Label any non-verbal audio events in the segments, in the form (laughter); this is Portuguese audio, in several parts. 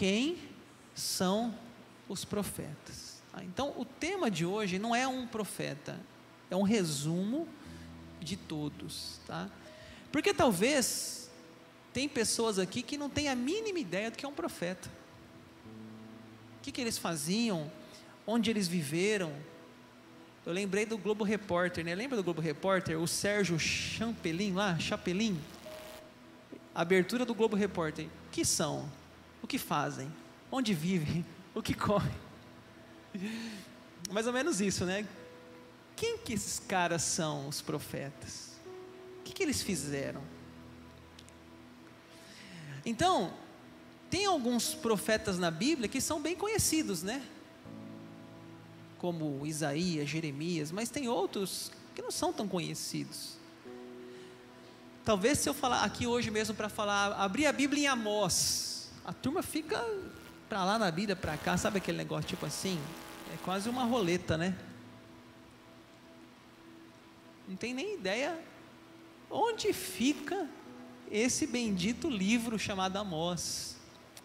quem são os profetas. Ah, então, o tema de hoje não é um profeta, é um resumo de todos, tá? Porque talvez tem pessoas aqui que não têm a mínima ideia do que é um profeta. O que, que eles faziam, onde eles viveram. Eu lembrei do Globo Repórter, né? Lembra do Globo Repórter? O Sérgio Champelin lá, Chapelin? Abertura do Globo Repórter. Que são? Que fazem? Onde vivem? (laughs) O que comem? Mais ou menos isso, né? Quem que esses caras são, os profetas? O que, que eles fizeram? Então, tem alguns profetas na Bíblia que são bem conhecidos, né? Como Isaías, Jeremias, mas tem outros que não são tão conhecidos. Talvez se eu falar aqui hoje mesmo para falar, abrir a Bíblia em Amós, a turma fica para lá na Bíblia, para cá, sabe aquele negócio tipo assim? É quase uma roleta, né? Não tem nem ideia onde fica esse bendito livro chamado Amós,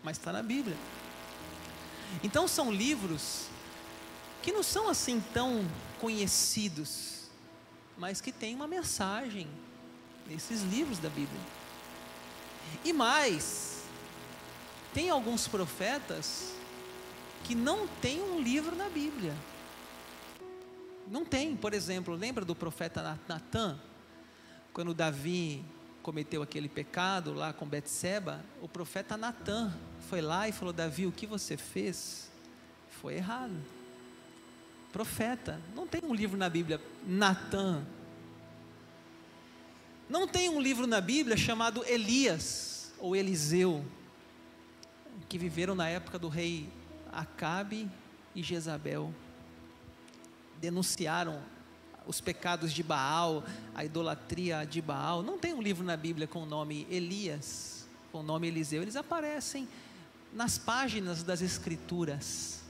mas está na Bíblia. Então são livros que não são assim tão conhecidos, mas que têm uma mensagem nesses livros da Bíblia. E mais, tem alguns profetas que não têm um livro na Bíblia. Não tem, por exemplo, lembra do profeta Natan? Quando Davi cometeu aquele pecado lá com Betseba, o profeta Natan foi lá e falou: Davi, o que você fez foi errado. Profeta, não tem um livro na Bíblia, Natan. Não tem um livro na Bíblia chamado Elias ou Eliseu, que viveram na época do rei Acabe e Jezabel denunciaram os pecados de Baal, a idolatria de Baal. Não tem um livro na Bíblia com o nome Elias, com o nome Eliseu. Eles aparecem nas páginas das Escrituras.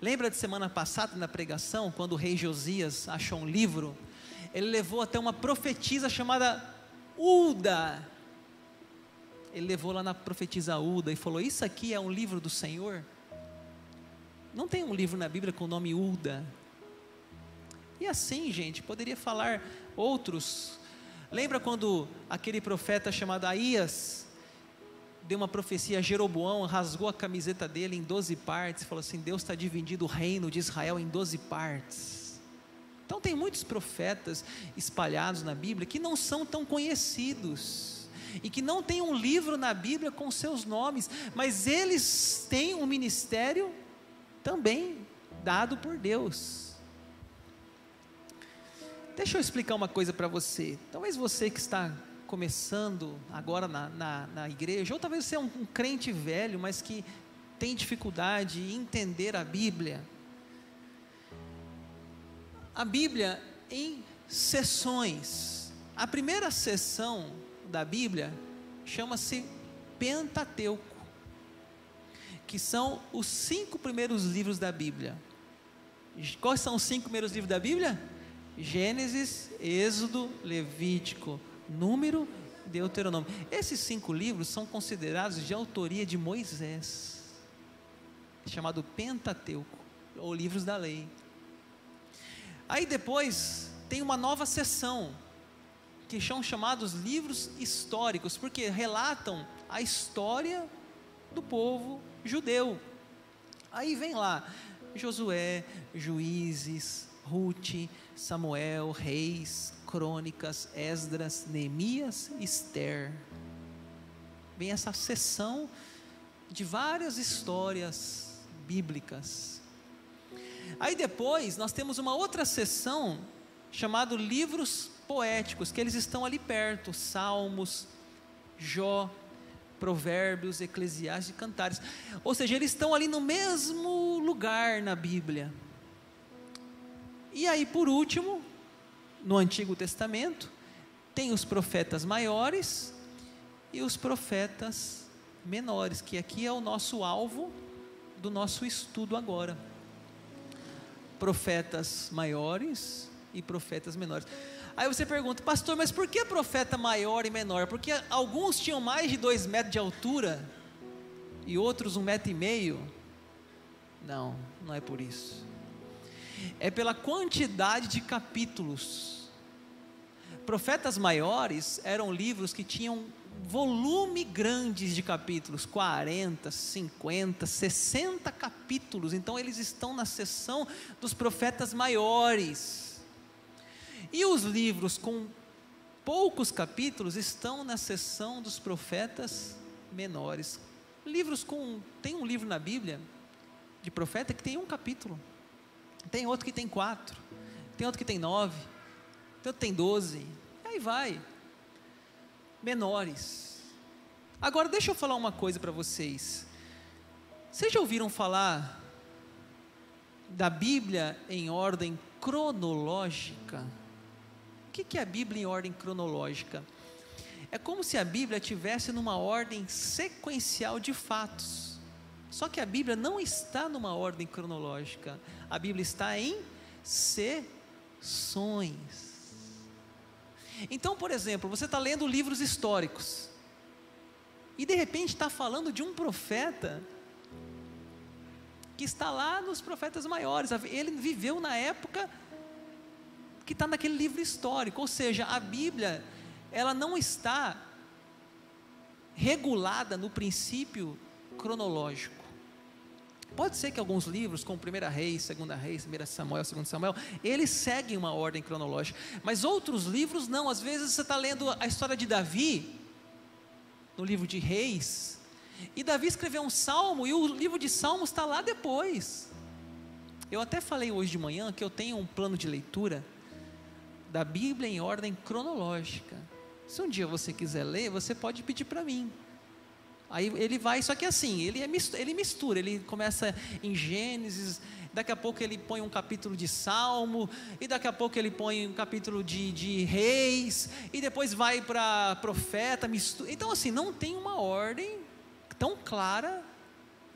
Lembra de semana passada na pregação, quando o rei Josias achou um livro? Ele levou até uma profetisa chamada Uda. Ele levou lá na profetisa Uda e falou: Isso aqui é um livro do Senhor? Não tem um livro na Bíblia com o nome Uda. E assim, gente, poderia falar outros. Lembra quando aquele profeta chamado Aías deu uma profecia a Jeroboão, rasgou a camiseta dele em 12 partes, falou assim: Deus está dividindo o reino de Israel em 12 partes. Então, tem muitos profetas espalhados na Bíblia que não são tão conhecidos e que não tem um livro na Bíblia com seus nomes, mas eles têm um ministério também dado por Deus. Deixa eu explicar uma coisa para você. Talvez você que está começando agora na, na, na igreja, ou talvez você é um, um crente velho, mas que tem dificuldade em entender a Bíblia. A Bíblia em sessões. A primeira sessão da Bíblia chama-se Pentateuco que são os cinco primeiros livros da Bíblia. Quais são os cinco primeiros livros da Bíblia? Gênesis, Êxodo, Levítico, Número, Deuteronômio. Esses cinco livros são considerados de autoria de Moisés, chamado Pentateuco, ou livros da lei. Aí depois tem uma nova seção, que são chamados livros históricos, porque relatam a história do povo judeu. Aí vem lá Josué, Juízes, Ruth, Samuel, Reis, Crônicas, Esdras, Neemias, Esther. Vem essa sessão de várias histórias bíblicas. Aí depois nós temos uma outra sessão chamado livros poéticos, que eles estão ali perto, Salmos, Jó, Provérbios, Eclesiastes e Cantares. Ou seja, eles estão ali no mesmo lugar na Bíblia. E aí, por último, no Antigo Testamento, tem os profetas maiores e os profetas menores, que aqui é o nosso alvo do nosso estudo agora. Profetas maiores e profetas menores. Aí você pergunta, pastor, mas por que profeta maior e menor? Porque alguns tinham mais de dois metros de altura e outros um metro e meio. Não, não é por isso. É pela quantidade de capítulos. Profetas maiores eram livros que tinham volume grandes de capítulos, 40, 50, 60 capítulos. Então eles estão na seção dos profetas maiores. E os livros com poucos capítulos estão na seção dos profetas menores. Livros com tem um livro na Bíblia de profeta que tem um capítulo. Tem outro que tem quatro. Tem outro que tem nove. Tem outro que tem doze. Aí vai menores. Agora, deixa eu falar uma coisa para vocês. Vocês já ouviram falar da Bíblia em ordem cronológica? Que é a Bíblia em ordem cronológica? É como se a Bíblia tivesse numa ordem sequencial de fatos. Só que a Bíblia não está numa ordem cronológica. A Bíblia está em sessões. Então, por exemplo, você está lendo livros históricos e de repente está falando de um profeta que está lá nos profetas maiores. Ele viveu na época que está naquele livro histórico, ou seja, a Bíblia ela não está regulada no princípio cronológico. Pode ser que alguns livros, como 1 Reis, 2 Reis, 1 Samuel, 2 Samuel, eles seguem uma ordem cronológica, mas outros livros não. Às vezes você está lendo a história de Davi, no livro de Reis, e Davi escreveu um salmo, e o livro de Salmos está lá depois. Eu até falei hoje de manhã que eu tenho um plano de leitura da Bíblia em ordem cronológica. Se um dia você quiser ler, você pode pedir para mim. Aí ele vai, só que assim, ele, é mistura, ele mistura, ele começa em Gênesis, daqui a pouco ele põe um capítulo de Salmo, e daqui a pouco ele põe um capítulo de, de Reis, e depois vai para profeta, mistura. Então, assim, não tem uma ordem tão clara.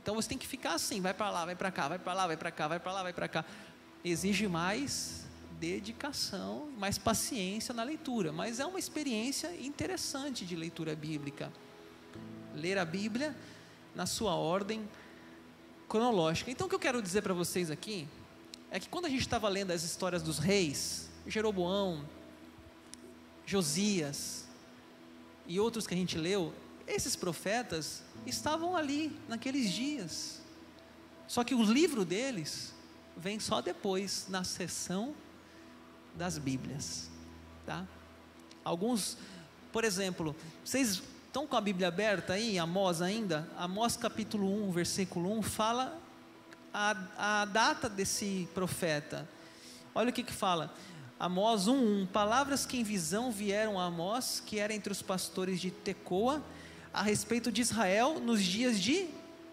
Então você tem que ficar assim, vai para lá, vai para cá, vai para lá, vai para cá, vai para lá, vai para cá. Exige mais dedicação, mais paciência na leitura, mas é uma experiência interessante de leitura bíblica ler a Bíblia na sua ordem cronológica. Então, o que eu quero dizer para vocês aqui é que quando a gente estava lendo as histórias dos reis, Jeroboão, Josias e outros que a gente leu, esses profetas estavam ali naqueles dias. Só que o livro deles vem só depois, na sessão das Bíblias, tá? Alguns, por exemplo, vocês Estão com a Bíblia aberta aí, Amós ainda? Amós capítulo 1, versículo 1, fala a, a data desse profeta. Olha o que que fala. Amós 1:1 Palavras que em visão vieram a Amós, que era entre os pastores de Tecoa, a respeito de Israel nos dias de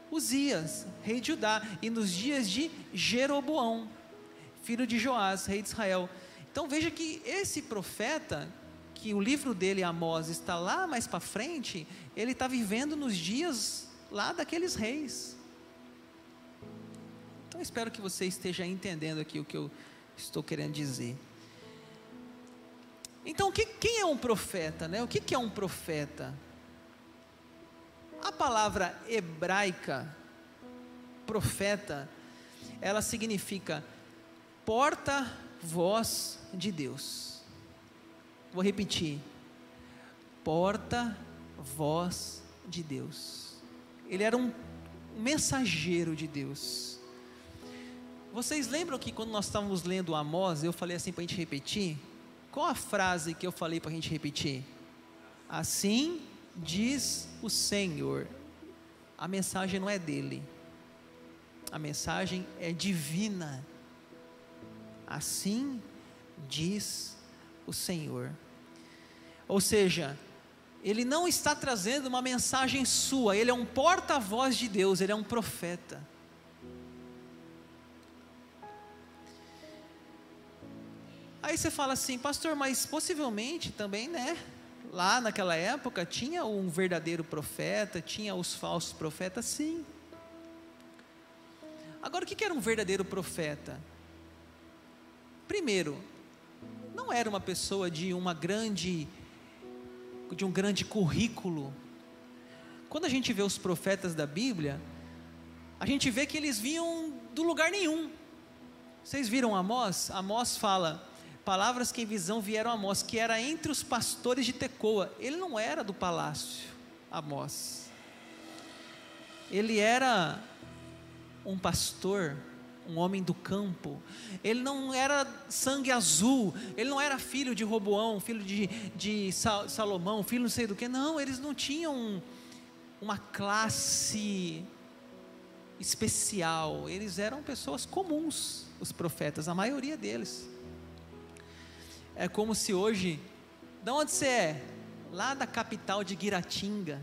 Uzias, rei de Judá, e nos dias de Jeroboão, filho de Joás, rei de Israel. Então veja que esse profeta que o livro dele, Amós, está lá mais para frente, ele está vivendo nos dias lá daqueles reis. Então espero que você esteja entendendo aqui o que eu estou querendo dizer. Então, que, quem é um profeta? Né? O que, que é um profeta? A palavra hebraica, profeta, ela significa porta-voz de Deus. Vou repetir. Porta-voz de Deus. Ele era um mensageiro de Deus. Vocês lembram que quando nós estávamos lendo Amós, eu falei assim para a gente repetir? Qual a frase que eu falei para a gente repetir? Assim diz o Senhor. A mensagem não é dele, a mensagem é divina. Assim diz o Senhor. Ou seja, ele não está trazendo uma mensagem sua, ele é um porta-voz de Deus, ele é um profeta. Aí você fala assim, pastor, mas possivelmente também, né? Lá naquela época tinha um verdadeiro profeta, tinha os falsos profetas, sim. Agora, o que era um verdadeiro profeta? Primeiro, não era uma pessoa de uma grande de um grande currículo. quando a gente vê os profetas da Bíblia, a gente vê que eles vinham do lugar nenhum. Vocês viram Amós? Amós fala: palavras que em visão vieram a Amós, que era entre os pastores de Tecoa. Ele não era do palácio, Amós. Ele era um pastor, um homem do campo. Ele não era sangue azul. Ele não era filho de Roboão, filho de, de Salomão, filho não sei do que. Não, eles não tinham uma classe especial. Eles eram pessoas comuns, os profetas, a maioria deles. É como se hoje, de onde você é? Lá da capital de Guiratinga.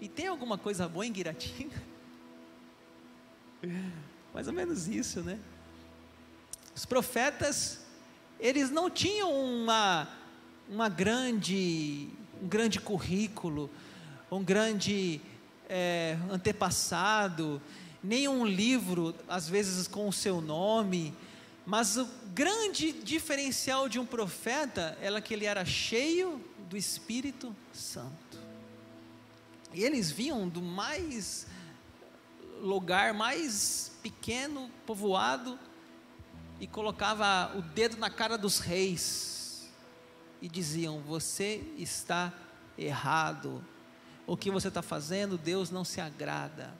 E tem alguma coisa boa em Guiratinga? (laughs) Mais ou menos isso, né? Os profetas, eles não tinham uma, uma grande, um grande currículo, um grande é, antepassado, nenhum livro, às vezes com o seu nome, mas o grande diferencial de um profeta era que ele era cheio do Espírito Santo. E eles vinham do mais lugar mais pequeno, povoado, e colocava o dedo na cara dos reis e diziam: Você está errado. O que você está fazendo, Deus não se agrada.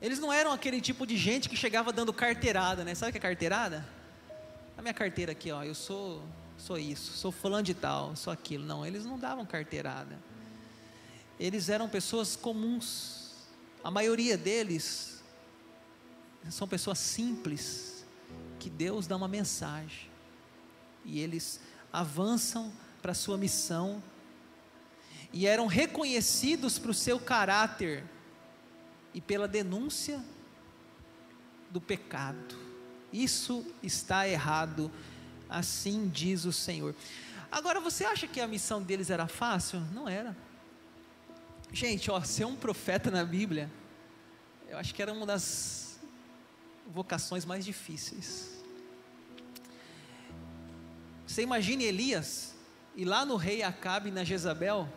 Eles não eram aquele tipo de gente que chegava dando carteirada, né? Sabe o que é carteirada? A minha carteira aqui, ó, eu sou, sou isso, sou fulano de tal, sou aquilo. Não, eles não davam carteirada. Eles eram pessoas comuns. A maioria deles são pessoas simples que Deus dá uma mensagem e eles avançam para a sua missão e eram reconhecidos para o seu caráter e pela denúncia do pecado. Isso está errado, assim diz o Senhor. Agora, você acha que a missão deles era fácil? Não era. Gente, ó, ser um profeta na Bíblia, eu acho que era uma das vocações mais difíceis. Você imagine Elias ir lá no rei Acabe na Jezabel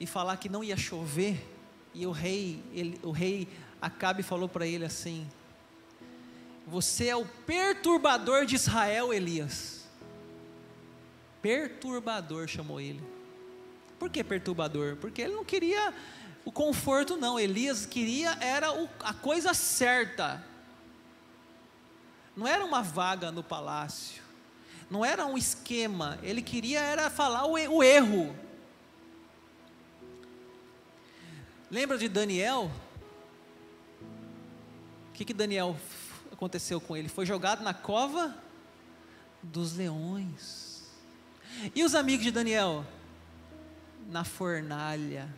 e falar que não ia chover e o rei, ele, o rei Acabe falou para ele assim: Você é o perturbador de Israel, Elias. Perturbador chamou ele. Por que perturbador? Porque ele não queria o conforto, não. Elias queria era o, a coisa certa. Não era uma vaga no palácio. Não era um esquema. Ele queria era falar o, o erro. Lembra de Daniel? O que, que Daniel aconteceu com ele? Foi jogado na cova dos leões. E os amigos de Daniel? Na fornalha.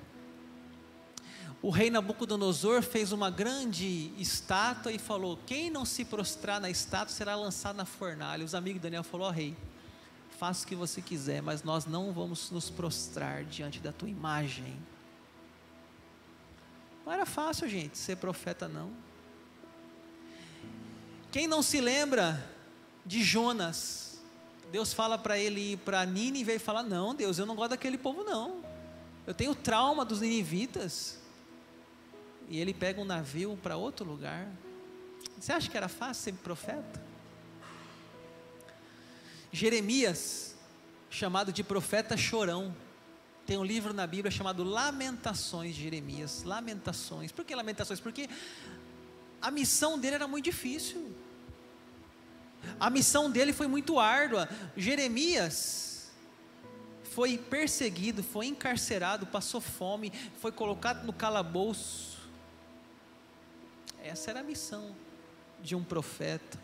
O rei Nabucodonosor fez uma grande estátua e falou: Quem não se prostrar na estátua será lançado na fornalha. Os amigos de Daniel falaram: oh, Rei, faça o que você quiser, mas nós não vamos nos prostrar diante da tua imagem. Não era fácil, gente, ser profeta, não. Quem não se lembra de Jonas? Deus fala para ele ir para Nínive e fala: Não, Deus, eu não gosto daquele povo, não. Eu tenho trauma dos ninivitas. E ele pega um navio para outro lugar. Você acha que era fácil ser profeta? Jeremias, chamado de profeta chorão, tem um livro na Bíblia chamado Lamentações de Jeremias. Lamentações. Por que Lamentações? Porque a missão dele era muito difícil. A missão dele foi muito árdua. Jeremias foi perseguido, foi encarcerado, passou fome, foi colocado no calabouço. Essa era a missão de um profeta.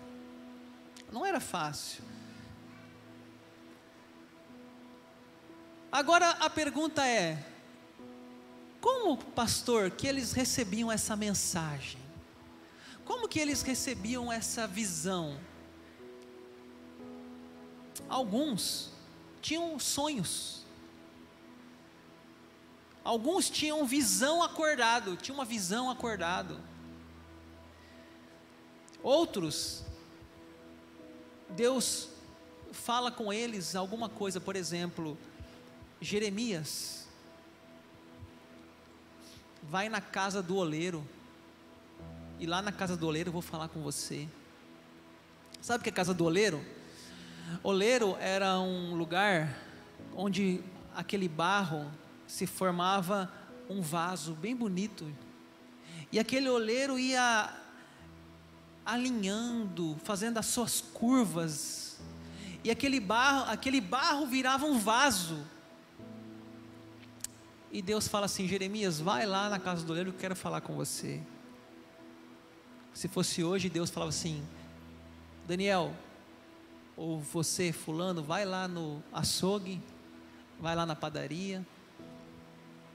Não era fácil. Agora a pergunta é: como, pastor, que eles recebiam essa mensagem? Como que eles recebiam essa visão? Alguns tinham sonhos. Alguns tinham visão acordado, tinham uma visão acordado. Outros, Deus fala com eles alguma coisa, por exemplo, Jeremias, vai na casa do oleiro, e lá na casa do oleiro eu vou falar com você. Sabe o que é casa do oleiro? Oleiro era um lugar onde aquele barro se formava um vaso bem bonito. E aquele oleiro ia alinhando, fazendo as suas curvas. E aquele barro, aquele barro virava um vaso. E Deus fala assim: Jeremias, vai lá na casa do oleiro, eu quero falar com você. Se fosse hoje, Deus falava assim: Daniel, ou você, Fulano, vai lá no açougue, vai lá na padaria,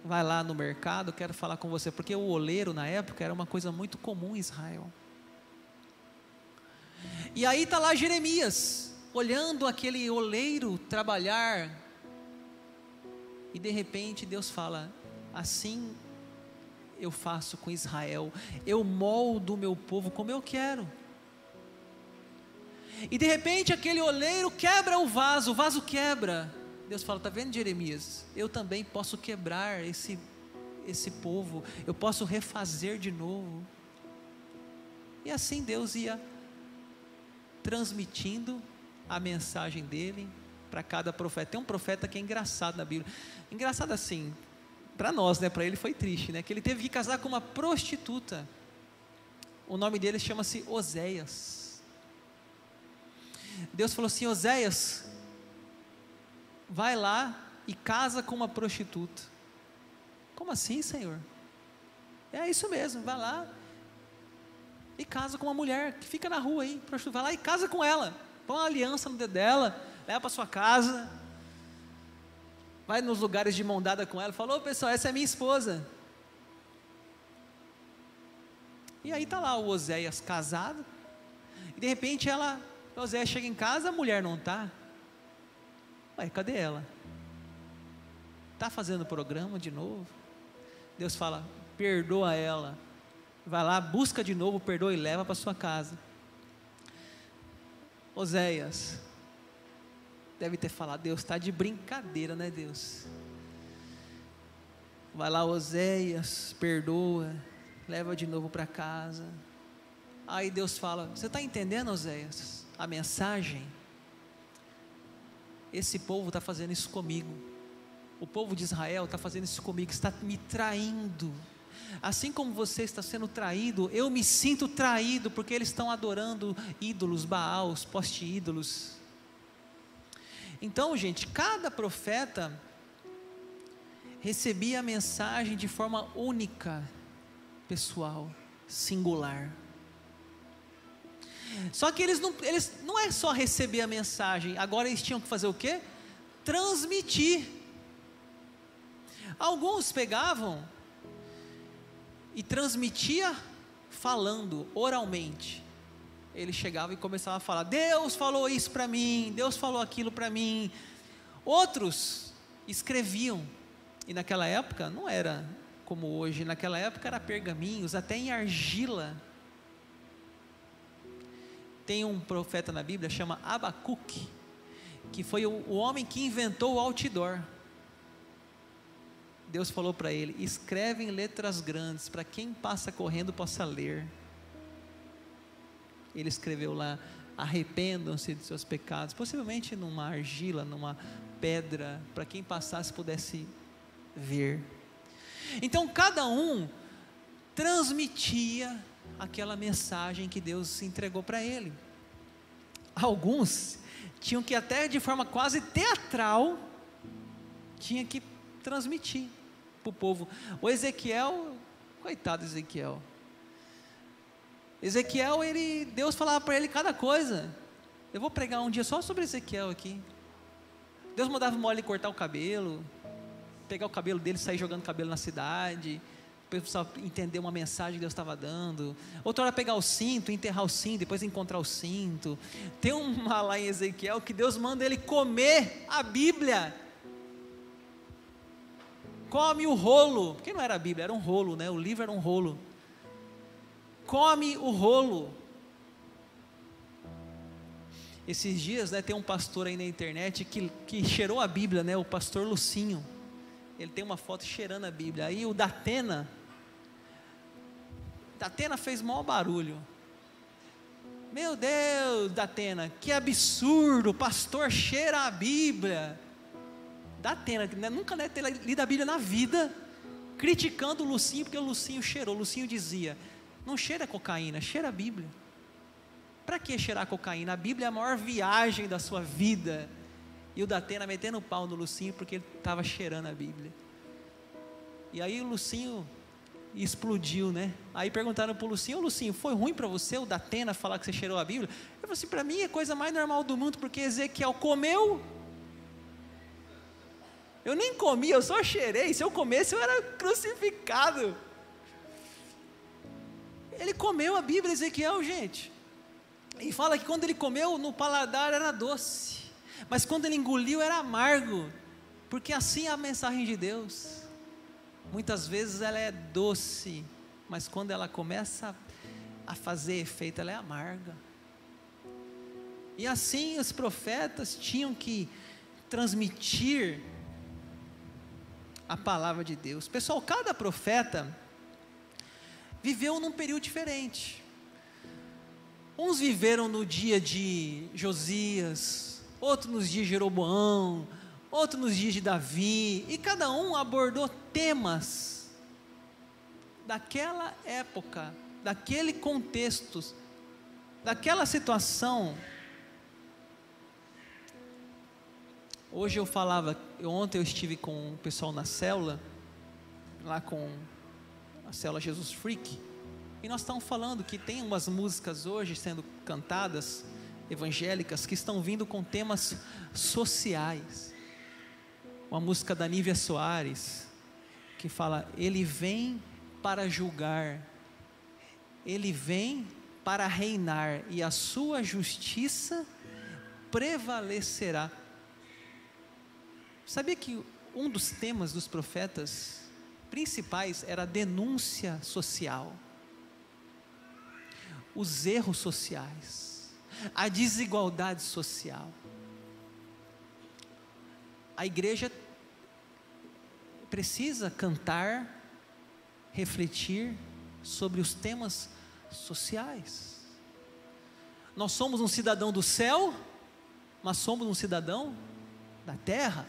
vai lá no mercado, quero falar com você, porque o oleiro na época era uma coisa muito comum em Israel. E aí está lá Jeremias, olhando aquele oleiro trabalhar, e de repente Deus fala: assim eu faço com Israel, eu moldo o meu povo como eu quero. E de repente aquele oleiro quebra o vaso, o vaso quebra. Deus fala: está vendo, Jeremias? Eu também posso quebrar esse, esse povo, eu posso refazer de novo. E assim Deus ia transmitindo a mensagem dele para cada profeta. Tem um profeta que é engraçado na Bíblia. Engraçado assim, para nós, né? Para ele foi triste, né? Que ele teve que casar com uma prostituta. O nome dele chama-se Oséias. Deus falou assim: Oséias, vai lá e casa com uma prostituta. Como assim, Senhor? É isso mesmo, vai lá e casa com uma mulher que fica na rua aí, prostituta. Vai lá e casa com ela. Põe uma aliança no dedo dela, leva para sua casa. Vai nos lugares de mão dada com ela. Falou, pessoal, essa é minha esposa. E aí tá lá o Oséias casado. E de repente ela, o Oséias chega em casa, a mulher não tá. Ué, cadê ela? Está fazendo programa de novo? Deus fala: perdoa ela. Vai lá, busca de novo, perdoa e leva para sua casa. Oséias, deve ter falado: Deus está de brincadeira, né, Deus? Vai lá, Oséias, perdoa, leva de novo para casa. Aí Deus fala: Você está entendendo, Oséias, a mensagem? Esse povo está fazendo isso comigo. O povo de Israel está fazendo isso comigo, está me traindo. Assim como você está sendo traído, eu me sinto traído porque eles estão adorando ídolos, Baals, poste-ídolos. Então, gente, cada profeta recebia a mensagem de forma única, pessoal, singular. Só que eles não, eles não é só receber a mensagem, agora eles tinham que fazer o quê? Transmitir. Alguns pegavam e transmitia falando oralmente. Ele chegava e começava a falar: Deus falou isso para mim, Deus falou aquilo para mim. Outros escreviam, e naquela época não era como hoje, naquela época era pergaminhos, até em argila tem um profeta na Bíblia, chama Abacuque, que foi o, homem que inventou o outdoor. Deus falou para ele: escreve em letras grandes, para quem passa correndo possa ler. Ele escreveu lá: arrependam-se de seus pecados, possivelmente numa argila, numa pedra, para quem passasse pudesse ver. Então cada um transmitia aquela mensagem que Deus entregou para ele. Alguns tinham que até de forma quase teatral tinha que transmitir para o povo. O Ezequiel, coitado Ezequiel. Ezequiel, ele, Deus falava para ele cada coisa. Eu vou pregar um dia só sobre Ezequiel aqui. Deus mandava mole cortar o cabelo, pegar o cabelo dele e sair jogando cabelo na cidade pessoal entender uma mensagem que Deus estava dando. Outra hora pegar o cinto, enterrar o cinto, depois encontrar o cinto. Tem uma lá em Ezequiel que Deus manda ele comer a Bíblia. Come o rolo, porque não era a Bíblia, era um rolo, né? O livro era um rolo. Come o rolo. Esses dias, né, tem um pastor aí na internet que, que cheirou a Bíblia, né, o pastor Lucinho. Ele tem uma foto cheirando a Bíblia. Aí o Datena, Datena fez maior barulho. Meu Deus, Datena, que absurdo, o pastor cheira a Bíblia. Datena, né, nunca deve ter lido a Bíblia na vida, criticando o Lucinho, porque o Lucinho cheirou. O Lucinho dizia: não cheira cocaína, cheira a Bíblia. Para que cheirar cocaína? A Bíblia é a maior viagem da sua vida. E o Datena metendo o pau no Lucinho porque ele estava cheirando a Bíblia. E aí o Lucinho explodiu, né? Aí perguntaram para o Lucinho, Lucinho, foi ruim para você o Datena falar que você cheirou a Bíblia? Eu falei assim, para mim é a coisa mais normal do mundo, porque Ezequiel comeu. Eu nem comi, eu só cheirei. Se eu comesse, eu era crucificado. Ele comeu a Bíblia, Ezequiel, gente. E fala que quando ele comeu, no paladar era doce. Mas quando ele engoliu, era amargo. Porque assim é a mensagem de Deus. Muitas vezes ela é doce, mas quando ela começa a fazer efeito, ela é amarga. E assim os profetas tinham que transmitir a palavra de Deus. Pessoal, cada profeta viveu num período diferente. Uns viveram no dia de Josias, outros nos dias de Jeroboão, outros nos dias de Davi, e cada um abordou temas daquela época, daquele contexto, daquela situação. Hoje eu falava, ontem eu estive com o pessoal na célula, lá com a célula Jesus Freak, e nós estamos falando que tem umas músicas hoje sendo cantadas, evangélicas, que estão vindo com temas sociais. Uma música da Nívia Soares, que fala: Ele vem para julgar, Ele vem para reinar, e a sua justiça prevalecerá. Sabia que um dos temas dos profetas principais era a denúncia social, os erros sociais, a desigualdade social. A igreja precisa cantar, refletir sobre os temas sociais. Nós somos um cidadão do céu, mas somos um cidadão da terra.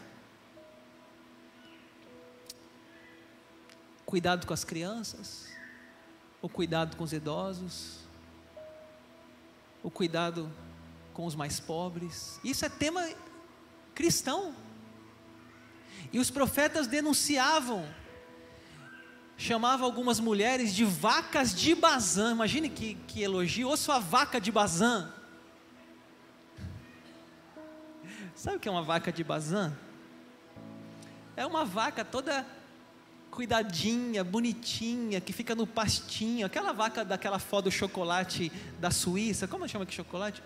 cuidado com as crianças, o cuidado com os idosos, o cuidado com os mais pobres. Isso é tema cristão. E os profetas denunciavam, chamavam algumas mulheres de vacas de Bazã. Imagine que, que elogio, ou sua vaca de Bazã. Sabe o que é uma vaca de Bazã? É uma vaca toda cuidadinha, bonitinha, que fica no pastinho, aquela vaca daquela foto do chocolate da Suíça, como chama que chocolate?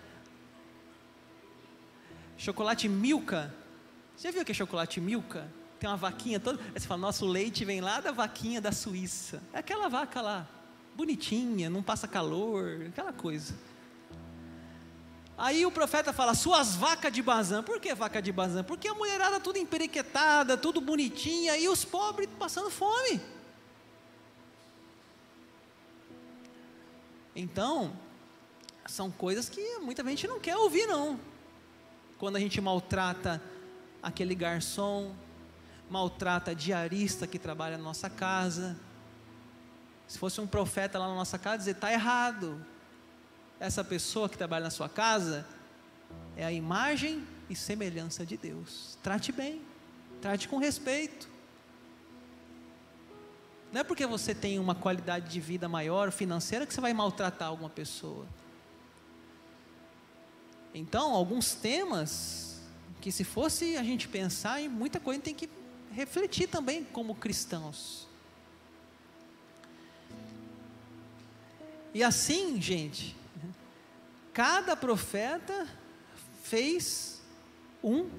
Chocolate Milka. Você já viu que é chocolate Milka? Tem uma vaquinha toda. Aí você fala, nosso leite vem lá da vaquinha da Suíça. É aquela vaca lá, bonitinha, não passa calor, aquela coisa. Aí o profeta fala, suas vacas de Bazã. Por que vaca de Bazã? Porque a mulherada tudo emperiquetada, tudo bonitinha, e os pobres passando fome. Então, são coisas que muita gente não quer ouvir, não. Quando a gente maltrata aquele garçom, maltrata a diarista que trabalha na nossa casa. Se fosse um profeta lá na nossa casa, dizer, está errado, essa pessoa que trabalha na sua casa é a imagem e semelhança de Deus. Trate bem, trate com respeito. Não é porque você tem uma qualidade de vida maior financeira que você vai maltratar alguma pessoa. Então, alguns temas que se fosse a gente pensar em muita coisa, tem que refletir também como cristãos. E assim, gente, cada profeta fez um,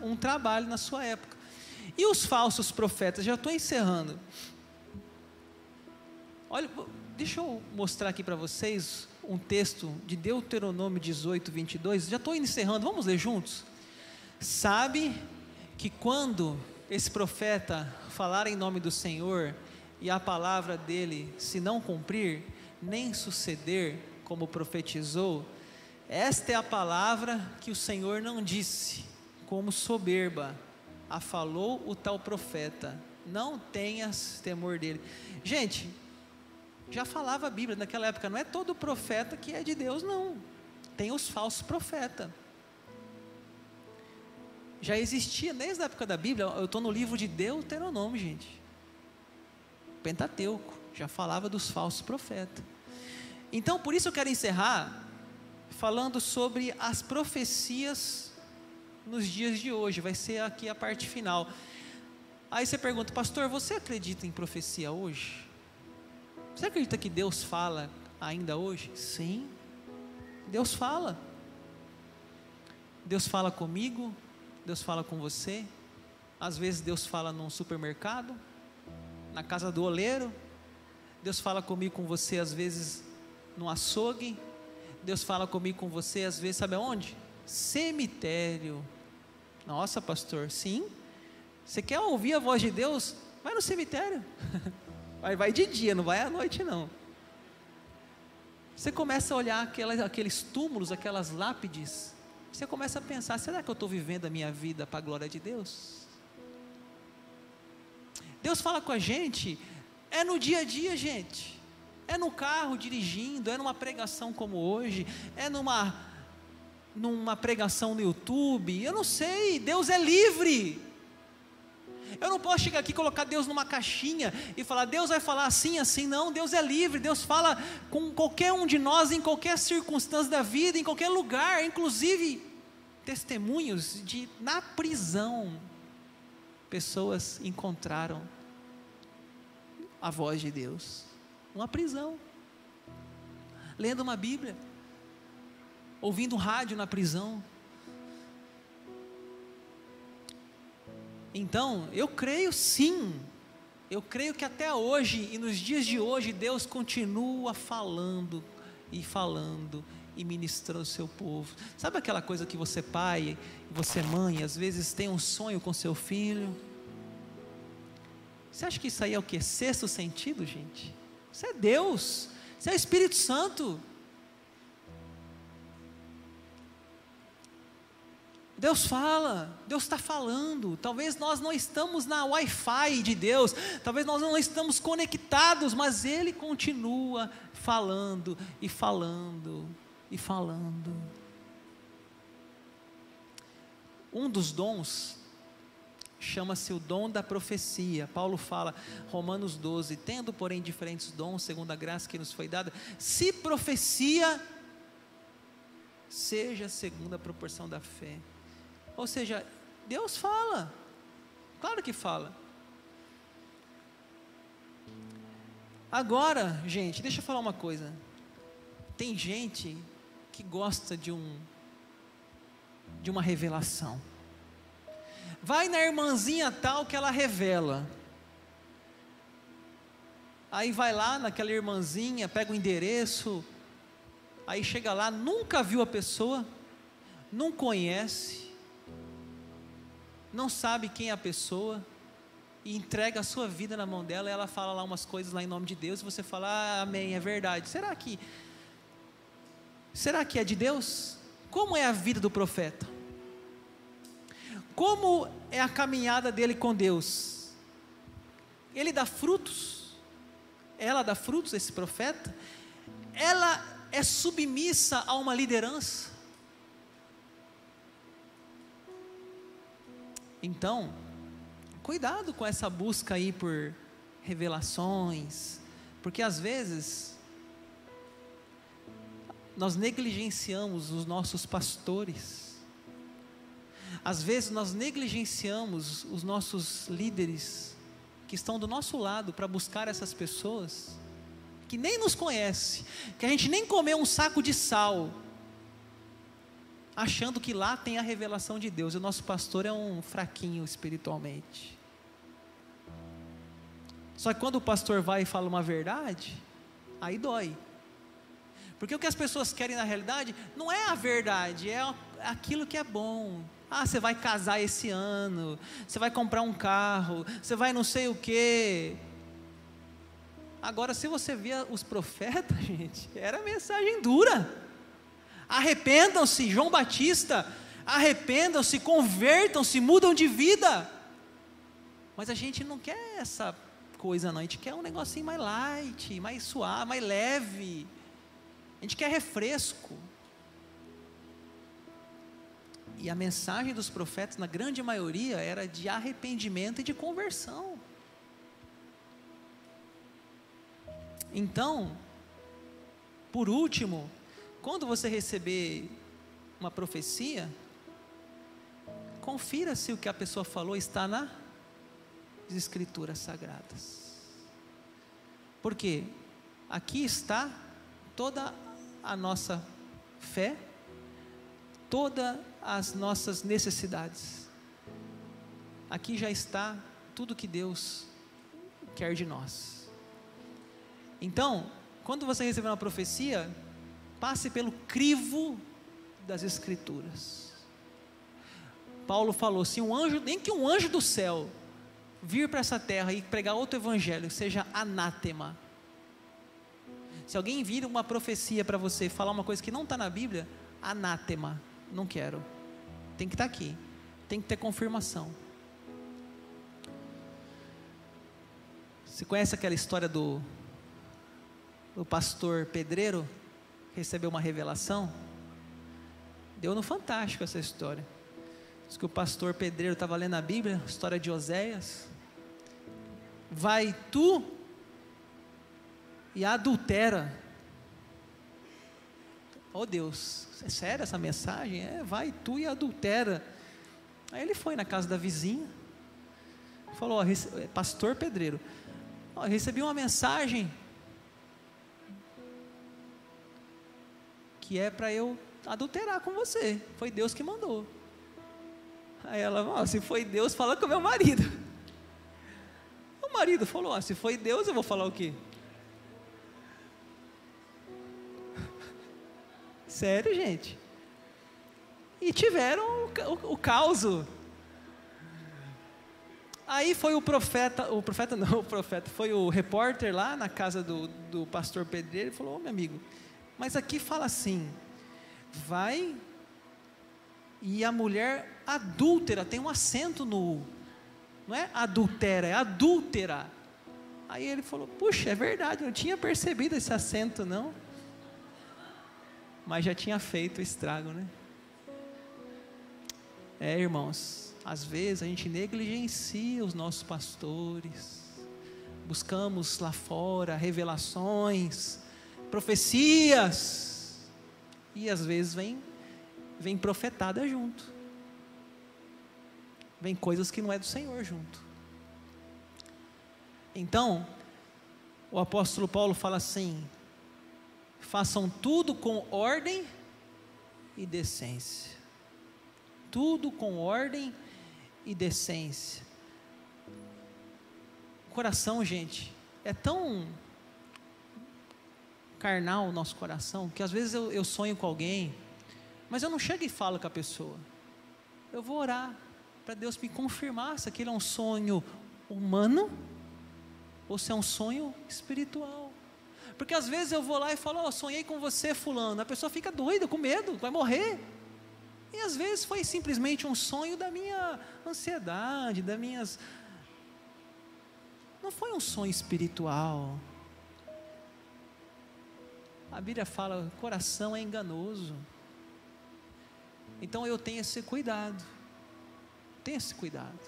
um trabalho na sua época. E os falsos profetas, já estou encerrando. Olha, deixa eu mostrar aqui para vocês um texto de Deuteronômio 18, 22. Já estou encerrando, vamos ler juntos? Sabe que quando esse profeta falar em nome do Senhor e a palavra dele se não cumprir, nem suceder como profetizou, esta é a palavra que o Senhor não disse, como soberba, a falou o tal profeta. Não tenhas temor dele. Gente, já falava a Bíblia naquela época, não é todo profeta que é de Deus, não. Tem os falsos profetas. Já existia desde a época da Bíblia, eu estou no livro de Deuteronômio, gente. Pentateuco, já falava dos falsos profetas. Então, por isso eu quero encerrar falando sobre as profecias nos dias de hoje, vai ser aqui a parte final. Aí você pergunta, pastor, você acredita em profecia hoje? Você acredita que Deus fala ainda hoje? Sim, Deus fala. Deus fala comigo, Deus fala com você. Às vezes Deus fala num supermercado, na casa do oleiro. Deus fala comigo com você, às vezes no açougue. Deus fala comigo com você, às vezes, sabe aonde? Cemitério. Nossa, pastor, sim. Você quer ouvir a voz de Deus? Vai no cemitério. (laughs) Vai, vai de dia, não vai à noite, não. Você começa a olhar aquelas, aqueles túmulos, aquelas lápides. Você começa a pensar: será que eu estou vivendo a minha vida para a glória de Deus? Deus fala com a gente, é no dia a dia, gente. É no carro dirigindo, é numa pregação como hoje, é numa, numa pregação no YouTube. Eu não sei, Deus é livre. Eu não posso chegar aqui e colocar Deus numa caixinha e falar, Deus vai falar assim, assim. Não, Deus é livre, Deus fala com qualquer um de nós, em qualquer circunstância da vida, em qualquer lugar, inclusive testemunhos de na prisão. Pessoas encontraram a voz de Deus. Uma prisão. Lendo uma Bíblia. Ouvindo um rádio na prisão. Então, eu creio sim, eu creio que até hoje e nos dias de hoje Deus continua falando e falando e ministrando o seu povo. Sabe aquela coisa que você pai, você mãe, às vezes tem um sonho com seu filho? Você acha que isso aí é o que? Sexto sentido, gente? Isso é Deus, isso é o Espírito Santo. Deus fala, Deus está falando. Talvez nós não estamos na Wi-Fi de Deus, talvez nós não estamos conectados, mas Ele continua falando e falando e falando. Um dos dons chama-se o dom da profecia. Paulo fala, Romanos 12: tendo, porém, diferentes dons, segundo a graça que nos foi dada, se profecia, seja segundo a proporção da fé. Ou seja, Deus fala, claro que fala. Agora, gente, deixa eu falar uma coisa. Tem gente que gosta de um de uma revelação. Vai na irmãzinha tal que ela revela. Aí vai lá naquela irmãzinha, pega o endereço, aí chega lá, nunca viu a pessoa, não conhece, não sabe quem é a pessoa e entrega a sua vida na mão dela, ela fala lá umas coisas lá em nome de Deus, e você fala, ah, amém, é verdade. Será que será que é de Deus? Como é a vida do profeta? Como é a caminhada dele com Deus? Ele dá frutos? Ela dá frutos, esse profeta? Ela é submissa a uma liderança? Então, cuidado com essa busca aí por revelações, porque às vezes nós negligenciamos os nossos pastores, às vezes nós negligenciamos os nossos líderes que estão do nosso lado para buscar essas pessoas que nem nos conhece, que a gente nem comeu um saco de sal, achando que lá tem a revelação de Deus. E o nosso pastor é um fraquinho espiritualmente. Só que quando o pastor vai e fala uma verdade, aí dói. Porque o que as pessoas querem na realidade não é a verdade, é aquilo que é bom. Ah, você vai casar esse ano, você vai comprar um carro, você vai não sei o quê. Agora, se você via os profetas, (laughs) gente, era mensagem dura. Arrependam-se, João Batista, arrependam-se, convertam-se, mudam de vida. Mas a gente não quer essa coisa, não. A gente quer um negocinho mais light, mais suave, mais leve. A gente quer refresco. E a mensagem dos profetas, na grande maioria, era de arrependimento e de conversão. Então, por último, quando você receber uma profecia, confira se o que a pessoa falou está nas escrituras sagradas. Porque aqui está toda a nossa fé, todas as nossas necessidades. Aqui já está tudo que Deus quer de nós. Então, quando você receber uma profecia, passe pelo crivo das Escrituras. Paulo falou: se um anjo, nem que um anjo do céu vir para essa terra e pregar outro evangelho, seja anátema. Se alguém vir uma profecia para você falar uma coisa que não está na Bíblia, anátema, não quero. Tem que estar tá aqui, tem que ter confirmação. Você conhece aquela história do o pastor pedreiro recebeu uma revelação. Deu no fantástico essa história. Diz que o pastor pedreiro estava lendo a Bíblia, a história de Oséias. Vai tu e adultera. Oh Deus, é sério essa mensagem? É, vai tu e adultera. Aí ele foi na casa da vizinha, falou: ó, Pastor pedreiro, ó, recebi uma mensagem que é para eu adulterar com você. Foi Deus que mandou. Aí ela, oh, se foi Deus, fala com meu marido. (laughs) O marido falou: oh, se foi Deus, eu vou falar o quê? (laughs) Sério, gente. E tiveram o, o, o caos. Aí foi o profeta, o profeta (laughs) não, o profeta, foi o repórter lá na casa do, do pastor Pedreiro e falou: oh, meu amigo, mas aqui fala assim: vai e a mulher adúltera, tem um acento no. Não é adultera, é adúltera. Aí ele falou: Puxa, é verdade, não tinha percebido esse acento, não. Mas já tinha feito o estrago, né? É, irmãos, às vezes a gente negligencia os nossos pastores, buscamos lá fora revelações, profecias. E às vezes vem vem profetada junto. Vem coisas que não é do Senhor junto. Então, o apóstolo Paulo fala assim: façam tudo com ordem e decência. Tudo com ordem e decência. O coração, gente, é tão carnal o nosso coração, que às vezes eu, eu sonho com alguém, mas eu não chego e falo com a pessoa. Eu vou orar para Deus me confirmar se aquele é um sonho humano ou se é um sonho espiritual. Porque às vezes eu vou lá e falo, oh, sonhei com você, fulano. A pessoa fica doida, com medo, vai morrer. E às vezes foi simplesmente um sonho da minha ansiedade, das minhas. Não foi um sonho espiritual. A Bíblia fala: o coração é enganoso. Então eu tenho esse cuidado. Tenha esse cuidado.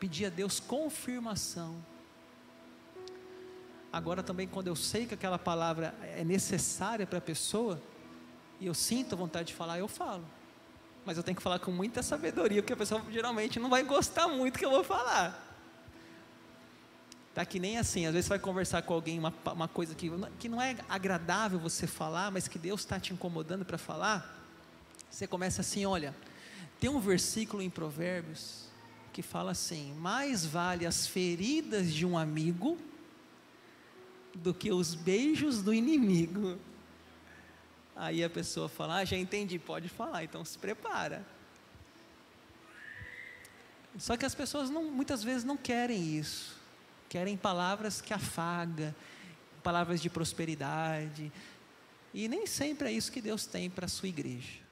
Pedir a Deus confirmação. Agora também, quando eu sei que aquela palavra é necessária para a pessoa, e eu sinto a vontade de falar, eu falo. Mas eu tenho que falar com muita sabedoria, porque a pessoa geralmente não vai gostar muito que eu vou falar. Tá que nem assim, às vezes você vai conversar com alguém uma, uma coisa que, que não é agradável você falar, mas que Deus está te incomodando para falar. Você começa assim: olha, tem um versículo em Provérbios que fala assim: mais vale as feridas de um amigo do que os beijos do inimigo. Aí a pessoa fala: Ah, já entendi, pode falar, então se prepara. Só que as pessoas não, muitas vezes não querem isso. Querem palavras que afaga, palavras de prosperidade. E nem sempre é isso que Deus tem para a sua igreja.